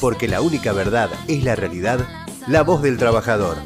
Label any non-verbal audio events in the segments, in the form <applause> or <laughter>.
porque la única verdad es la realidad, la voz del trabajador.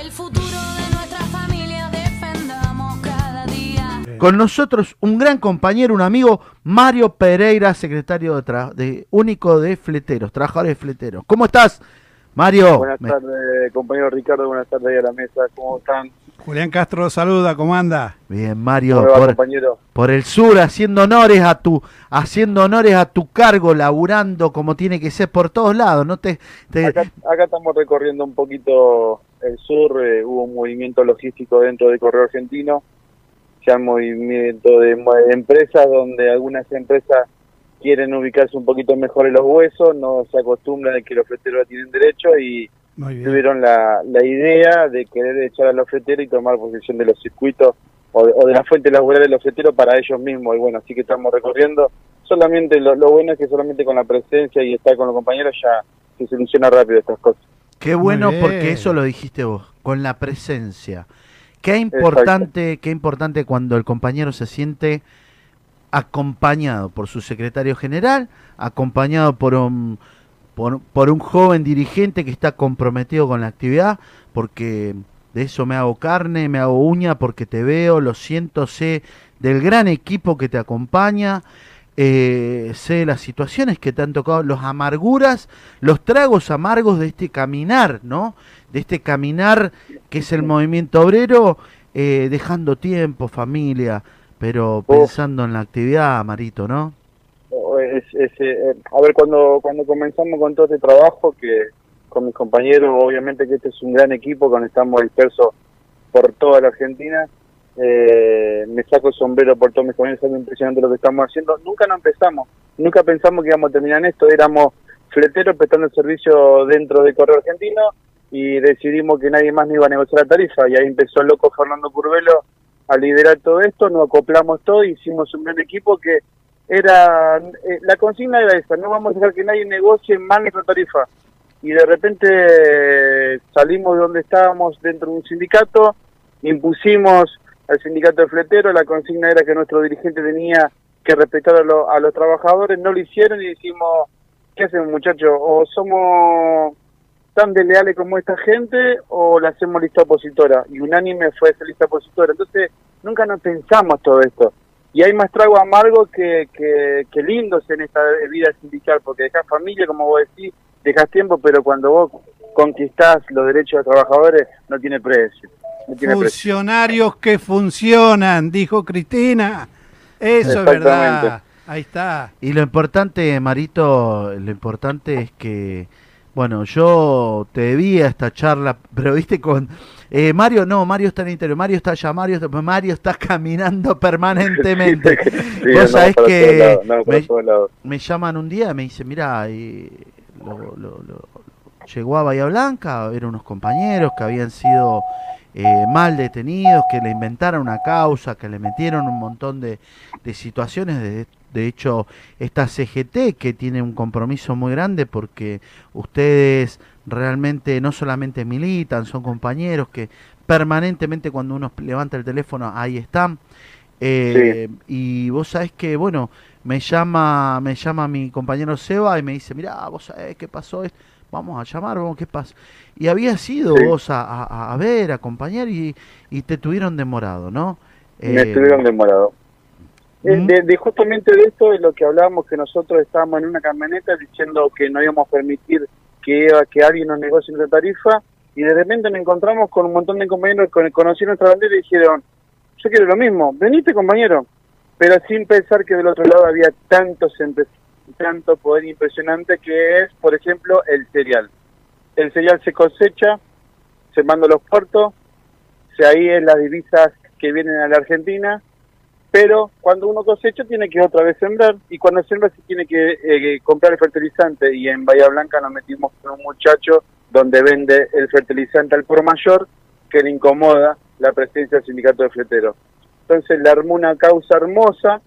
El futuro de nuestra familia defendamos cada día. Con nosotros un gran compañero, un amigo, Mario Pereira, secretario de único de fleteros, trabajadores de fleteros. ¿Cómo estás, Mario? Buenas Me- tardes, compañero Ricardo. Buenas tardes ahí a la mesa. ¿Cómo están? Julián Castro saluda, ¿cómo anda? Bien, Mario, ¿Cómo le va, por, compañero? por el sur, haciendo honores a tu, haciendo honores a tu cargo, laburando como tiene que ser por todos lados. No te, te- Acá, acá estamos recorriendo un poquito el sur. eh, hubo un movimiento logístico dentro del Correo Argentino. Ya un movimiento de, de empresas donde algunas empresas quieren ubicarse un poquito mejor en los huesos. No se acostumbran de que los fleteros tienen derecho y tuvieron la, la idea de querer echar a los fleteros y tomar posesión de los circuitos o de, o de la fuente laboral de los fleteros para ellos mismos. Y bueno, así que estamos recorriendo. Solamente lo, lo bueno es que solamente con la presencia y estar con los compañeros ya se soluciona rápido estas cosas. Qué bueno porque eso lo dijiste vos, con la presencia. Qué importante, qué importante cuando el compañero se siente acompañado por su secretario general, acompañado por un por, por un joven dirigente que está comprometido con la actividad, porque de eso me hago carne, me hago uña, porque te veo, lo siento, sé del gran equipo que te acompaña, eh, sé las situaciones que te han tocado, los amarguras, los tragos amargos de este caminar, ¿no? De este caminar que es el movimiento obrero, eh, dejando tiempo, familia, pero pensando en la actividad, Marito, ¿no? Es- es, eh, a ver, cuando, cuando comenzamos con todo este trabajo, que con mis compañeros, obviamente que este es un gran equipo, cuando estamos dispersos por toda la Argentina, eh, me saco el sombrero por todos mis compañeros, es impresionante lo que estamos haciendo. Nunca no empezamos, nunca pensamos que íbamos a terminar en esto, éramos fleteros prestando el servicio dentro del Correo Argentino y decidimos que nadie más no iba a negociar la tarifa y ahí empezó el loco Fernando Curvelo a liderar todo esto, nos acoplamos todo hicimos un gran equipo que era eh, la consigna era esa, no vamos a dejar que nadie negocie más nuestra tarifa. Y de repente eh, salimos de donde estábamos dentro de un sindicato, impusimos al sindicato de fletero, la consigna era que nuestro dirigente tenía que respetar a, a los trabajadores, no lo hicieron y dijimos, ¿qué hacemos muchachos? O somos tan desleales como esta gente o la hacemos lista opositora. Y unánime fue esa lista opositora. Entonces, nunca nos pensamos todo esto. Y hay más trago amargo que, que, que lindos en esta vida sindical, porque dejas familia, como vos decís, dejas tiempo, pero cuando vos conquistás los derechos de los trabajadores, no tiene precio. No tiene precio. Funcionarios que funcionan, dijo Cristina. Eso es verdad. Ahí está. Y lo importante, Marito, lo importante es que, bueno, yo te debía esta charla, <laughs> pero viste con eh, Mario, no, Mario está en el interior, Mario está allá, Mario, está- Mario está caminando <laughs> permanentemente. <laughs> Sí, Vos sabés que me- llaman un día y me dicen, mira, lo, lo- lo- llegó a Bahía Blanca, eran unos compañeros que habían sido eh, mal detenidos, que le inventaron una causa, que le metieron un montón de, de situaciones. De, de hecho, esta CGT que tiene un compromiso muy grande porque ustedes realmente no solamente militan, son compañeros que permanentemente cuando uno levanta el teléfono ahí están. Eh, Y vos sabés que, bueno, me llama, me llama mi compañero Seba y me dice, mira, vos sabés qué pasó, esto? Vamos a llamar, vamos, qué pasa. Y había sido Sí. vos a, a- a ver, a acompañar y, y te tuvieron demorado, ¿no? Me Eh, estuvieron demorados. Eh, ¿Mm? De, de justamente de esto es lo que hablábamos, que nosotros estábamos en una camioneta diciendo que no íbamos a permitir que, que alguien nos negocie nuestra tarifa y de repente nos encontramos con un montón de compañeros que conocieron nuestra bandera y dijeron, yo quiero lo mismo, venite compañero, pero sin pensar que del otro lado había tantos tanto poder impresionante que es, por ejemplo, el cereal. El cereal se cosecha, se manda a los puertos, se ahí es las divisas que vienen a la Argentina, pero cuando uno cosecha tiene que otra vez sembrar y cuando siembra se tiene que eh, comprar el fertilizante y en Bahía Blanca nos metimos con un muchacho donde vende el fertilizante al por mayor que le incomoda la presencia del sindicato de fleteros. Entonces le armó una causa hermosa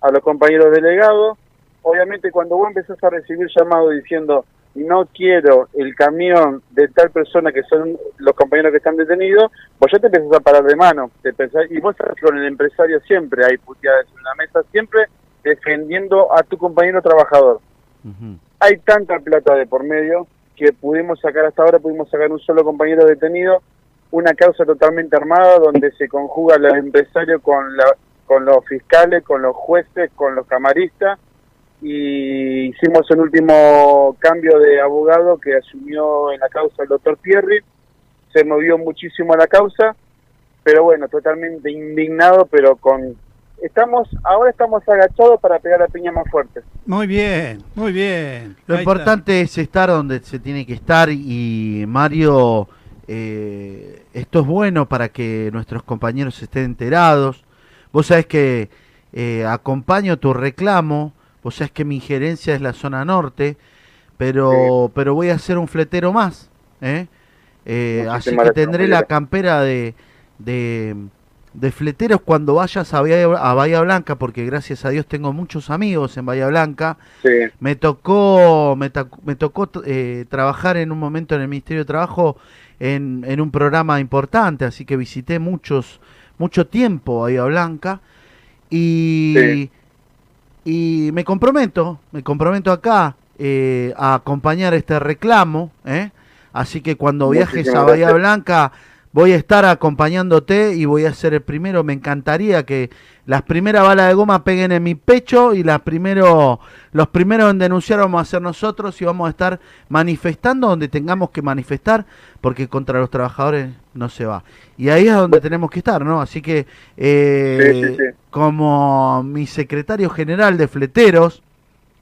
a los compañeros delegados. Obviamente cuando vos empezás a recibir llamados diciendo no quiero el camión de tal persona que son los compañeros que están detenidos, vos ya te empezás a parar de mano. Te y vos que con el empresario siempre hay puteadas en la mesa, siempre defendiendo a tu compañero trabajador. hay tanta plata de por medio que pudimos sacar hasta ahora, pudimos sacar un solo compañero detenido, una causa totalmente armada donde se conjuga el empresario con, la, con los fiscales, con los jueces, con los camaristas y hicimos el último cambio de abogado que asumió en la causa el doctor Pierri, se movió muchísimo la causa, pero bueno, totalmente indignado, pero con... Estamos, ahora estamos agachados para pegar la piña más fuerte. Muy bien, muy bien. Lo Ahí importante es estar donde se tiene que estar y Mario, eh, esto es bueno para que nuestros compañeros estén enterados. Vos sabés que eh, acompaño tu reclamo, vos sabés que mi injerencia es la zona norte, pero, pero voy a ser un fletero más. ¿eh? Eh, así que tendré la campera de, de, de fleteros cuando vayas a Bahía, a Bahía Blanca, porque gracias a Dios tengo muchos amigos en Bahía Blanca. Sí, Me tocó, me, me tocó eh, trabajar en un momento en el Ministerio de Trabajo en, en un programa importante, así que visité muchos, mucho tiempo Bahía Blanca y, Sí. Y me comprometo, me comprometo acá eh, a acompañar este reclamo, ¿eh? así que cuando viajes a Bahía gracias. Blanca voy a estar acompañándote y voy a ser el primero, me encantaría que las primeras balas de goma peguen en mi pecho y las primero, los primeros en denunciar vamos a ser nosotros y vamos a estar manifestando donde tengamos que manifestar porque contra los trabajadores no se va. Y ahí es donde tenemos que estar, ¿no? Así que eh, Sí, sí, sí. como mi secretario general de fleteros,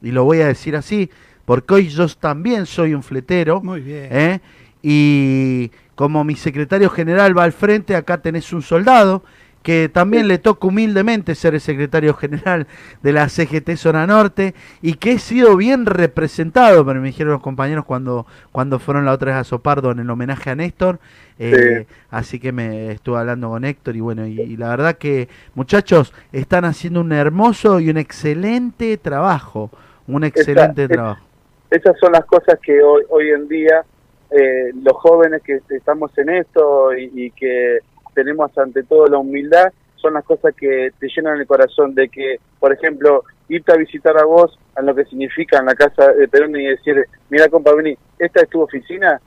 y lo voy a decir así, porque hoy yo también soy un fletero, Muy bien. ¿eh? Y como mi secretario general va al frente, acá tenés un soldado que también le toca humildemente ser el secretario general de la CGT Zona Norte y que he sido bien representado, pero me dijeron los compañeros cuando, cuando fueron la otra vez a Sopardo en el homenaje a Néstor, eh, así que me estuve hablando con Héctor y bueno, y, y la verdad que muchachos están haciendo un hermoso y un excelente trabajo, un excelente es- trabajo. esas son las cosas que hoy, hoy en día eh, los jóvenes que estamos en esto y, y que tenemos ante todo la humildad son las cosas que te llenan el corazón de que, por ejemplo, irte a visitar a vos a lo que significa en la casa de Perón y decir, mira compa, vení, esta es tu oficina,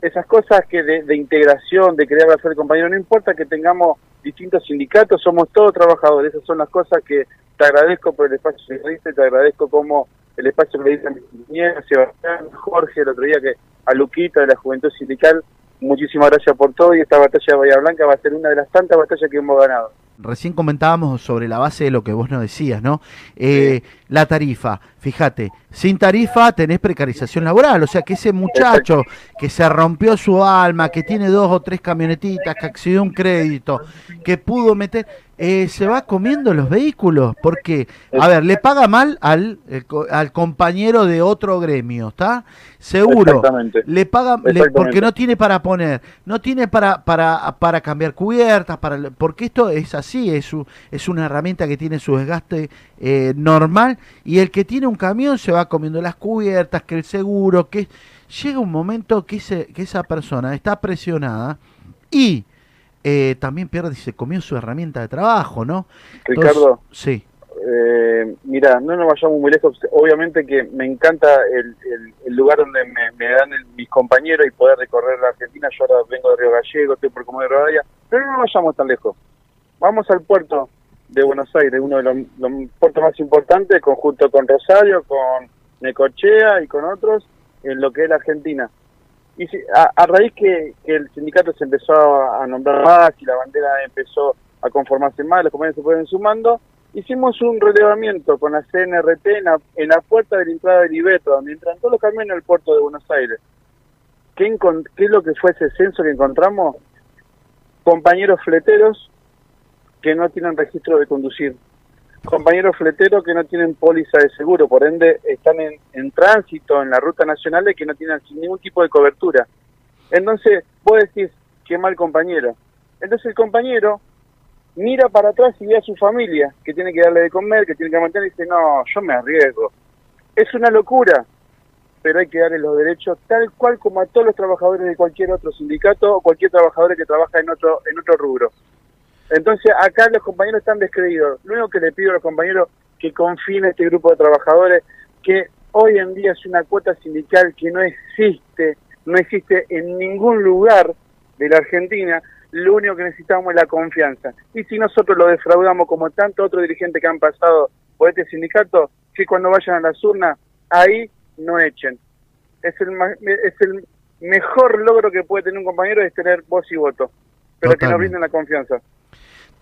esas cosas que de, de integración, de querer hacer compañero, no importa que tengamos distintos sindicatos, somos todos trabajadores, esas son las cosas que te agradezco por el espacio que diste, te agradezco como el espacio que le diste a mi compañero, Sebastián, Jorge, el otro día que a Luquita de la Juventud Sindical, muchísimas gracias por todo y esta batalla de Bahía Blanca va a ser una de las tantas batallas que hemos ganado. Recién comentábamos sobre la base de lo que vos nos decías, ¿no? Eh, La tarifa, fíjate, sin tarifa tenés precarización laboral, o sea que ese muchacho que se rompió su alma, que tiene dos o tres camionetitas, que accedió a un crédito, que pudo meter, eh, se va comiendo los vehículos, porque, a ver, le paga mal al, el co- al compañero de otro gremio, ¿está? Seguro, Exactamente. le paga le- porque no tiene para poner, no tiene para para para cambiar cubiertas, para porque esto es así, es su- es una herramienta que tiene su desgaste eh, normal y el que tiene un camión se va comiendo las cubiertas, que el seguro, que llega un momento que que esa persona está presionada y eh, también pierde se comió su herramienta de trabajo, ¿no? Entonces, Ricardo, sí. Eh, mira, no nos vayamos muy lejos. Obviamente que me encanta el, el- el lugar donde me, me dan el- mis compañeros y poder recorrer la Argentina. Yo ahora vengo de Río Gallego, estoy por Comodoro Rivadavia, pero no nos vayamos tan lejos. Vamos al puerto de Buenos Aires, uno de los, los puertos más importantes, conjunto con Rosario, con Necochea y con otros, en lo que es la Argentina. Y a, a raíz que, que el sindicato se empezó a, nombrar más y la bandera empezó a conformarse más, los compañeros se fueron sumando, hicimos un relevamiento con la CNRT en la, en la puerta de la entrada del Ibeto, donde entran todos los camiones al puerto de Buenos Aires. ¿Qué, ¿Qué es lo que fue ese censo que encontramos? Compañeros fleteros que no tienen registro de conducir. Compañeros fleteros que no tienen póliza de seguro, por ende están en, en tránsito en la ruta nacional y que no tienen ningún tipo de cobertura. Entonces, vos decís, qué mal compañero. Entonces el compañero mira para atrás y ve a su familia, que tiene que darle de comer, que tiene que mantener, y dice, no, yo me arriesgo. Es una locura, pero hay que darle los derechos tal cual como a todos los trabajadores de cualquier otro sindicato o cualquier trabajador que trabaja en otro, en otro rubro. Entonces acá los compañeros están descreídos. Lo único que le pido a los compañeros que confíen en este grupo de trabajadores, que hoy en día es una cuota sindical que no existe, no existe en ningún lugar de la Argentina, lo único que necesitamos es la confianza. Y si nosotros lo defraudamos como tantos otros dirigentes que han pasado por este sindicato, que cuando vayan a las urnas, ahí no echen. Es el, es el mejor logro que puede tener un compañero es tener voz y voto, pero que nos brinden la confianza.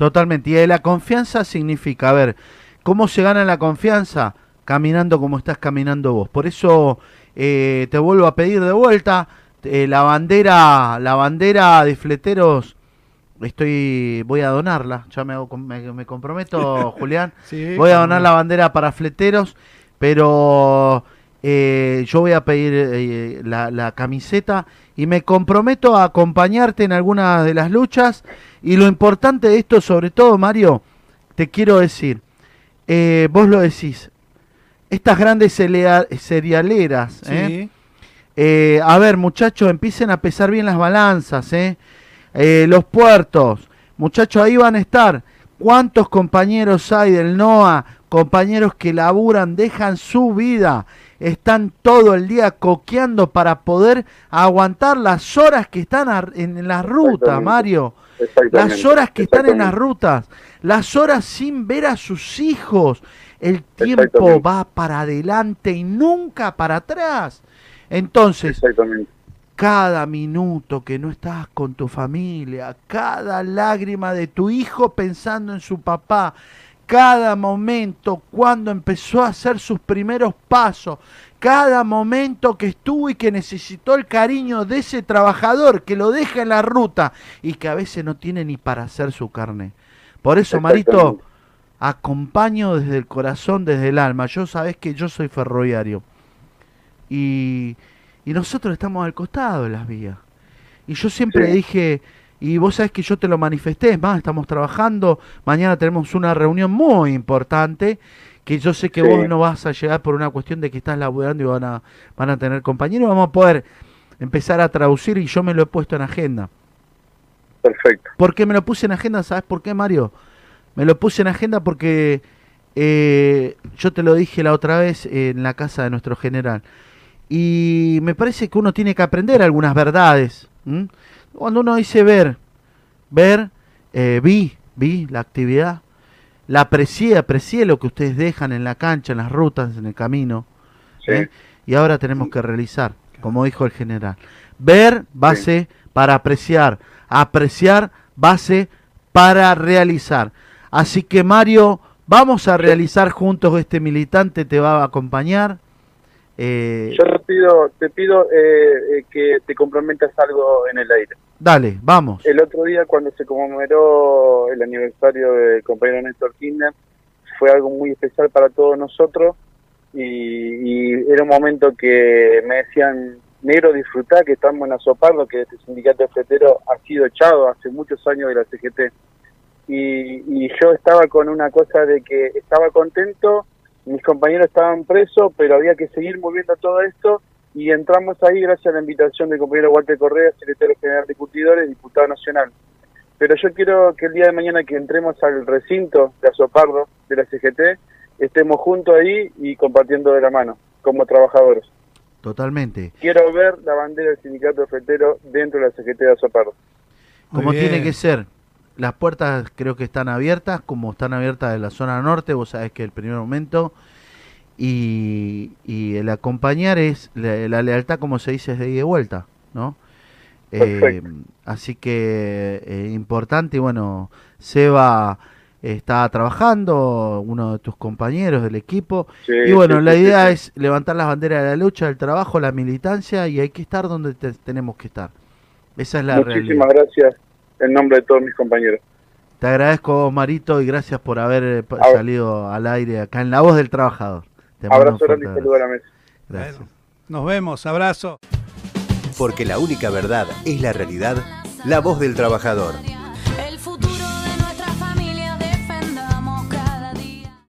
Totalmente. Y la confianza significa, a ver, ¿cómo se gana la confianza? Caminando como estás caminando vos. Por eso eh, te vuelvo a pedir de vuelta eh, la bandera, la bandera de fleteros. Estoy, voy a donarla. Ya me, hago me, me comprometo, <laughs> Julián. Sí, Voy a donar la bandera para fleteros, pero eh, yo voy a pedir eh, la, la camiseta y me comprometo a acompañarte en alguna de las luchas. Y lo importante de esto, sobre todo, Mario, te quiero decir, eh, vos lo decís, estas grandes cerealeras. Sí. A ver, muchachos, empiecen a pesar bien las balanzas, ¿eh? Eh, los puertos, muchachos, ahí van a estar. ¿Cuántos compañeros hay del NOA? Compañeros que laburan, dejan su vida, están todo el día coqueando para poder aguantar las horas que están en, las rutas. Mario. Las horas que están en las rutas, las horas sin ver a sus hijos. El tiempo va para adelante y nunca para atrás. Entonces, cada minuto que no estás con tu familia, cada lágrima de tu hijo pensando en su papá, cada momento cuando empezó a hacer sus primeros pasos, cada momento que estuvo y que necesitó el cariño de ese trabajador que lo deja en la ruta y que a veces no tiene ni para hacer su carne. Por eso, Marito, acompaño desde el corazón, desde el alma. Yo sabés que yo soy ferroviario. Y, y nosotros estamos al costado de las vías. Y yo siempre Sí. dije, y vos sabés que yo te lo manifesté, es más, estamos trabajando, mañana tenemos una reunión muy importante, que yo sé que Sí. vos no vas a llegar por una cuestión de que estás laburando y van a, van a tener compañeros, vamos a poder empezar a traducir y yo me lo he puesto en agenda. Perfecto. ¿Por qué me lo puse en agenda? ¿Sabes por qué, Mario? Me lo puse en agenda porque eh, yo te lo dije la otra vez en la casa de nuestro general. Y me parece que uno tiene que aprender algunas verdades. ¿m? Cuando uno dice ver, ver, eh, vi, vi la actividad, la aprecié, aprecié lo que ustedes dejan en la cancha, en las rutas, en el camino. Sí. ¿eh? Y ahora tenemos que realizar, como dijo el general. Ver base para apreciar, apreciar base para realizar. Así que Mario, vamos a realizar juntos este militante, te va a acompañar. Eh, Yo te pido, te pido eh, eh, que te comprometas algo en el aire. dale, vamos. El otro día cuando se conmemoró el aniversario del compañero Néstor Kirchner, fue algo muy especial para todos nosotros y, y era un momento que me decían, negro, disfrutá que estamos en Azopardo, que este sindicato de ha sido echado hace muchos años de la CGT. Y, y yo estaba con una cosa de que estaba contento, mis compañeros estaban presos, pero había que seguir moviendo todo esto y entramos ahí gracias a la invitación del compañero Walter Correa, secretario general de Curtidores, diputado nacional. Pero yo quiero que el día de mañana que entremos al recinto de Azopardo, de la CGT, estemos juntos ahí y compartiendo de la mano, como trabajadores. Totalmente. Quiero ver la bandera del sindicato fletero dentro de la CGT de Azopardo. Como tiene que ser. Las puertas creo que están abiertas, como están abiertas de la zona norte, vos sabés que el primer momento. Y, y el acompañar es la, la lealtad, como se dice, es de ida y vuelta, ¿no? Eh, así que eh, importante, y bueno, Seba está trabajando, uno de tus compañeros del equipo. Sí, Y bueno, sí, la idea sí. es levantar las banderas de la lucha, del trabajo, la militancia, y hay que estar donde te- tenemos que estar. Esa es la Muchísimas realidad. gracias en nombre de todos mis compañeros. Te agradezco, Marito, y gracias por haber eh, salido al aire acá en La Voz del Trabajador. Te Abrazo grande y saludo a la mesa. Gracias. Bueno, nos vemos, abrazo. Porque la única verdad es la realidad, la voz del trabajador.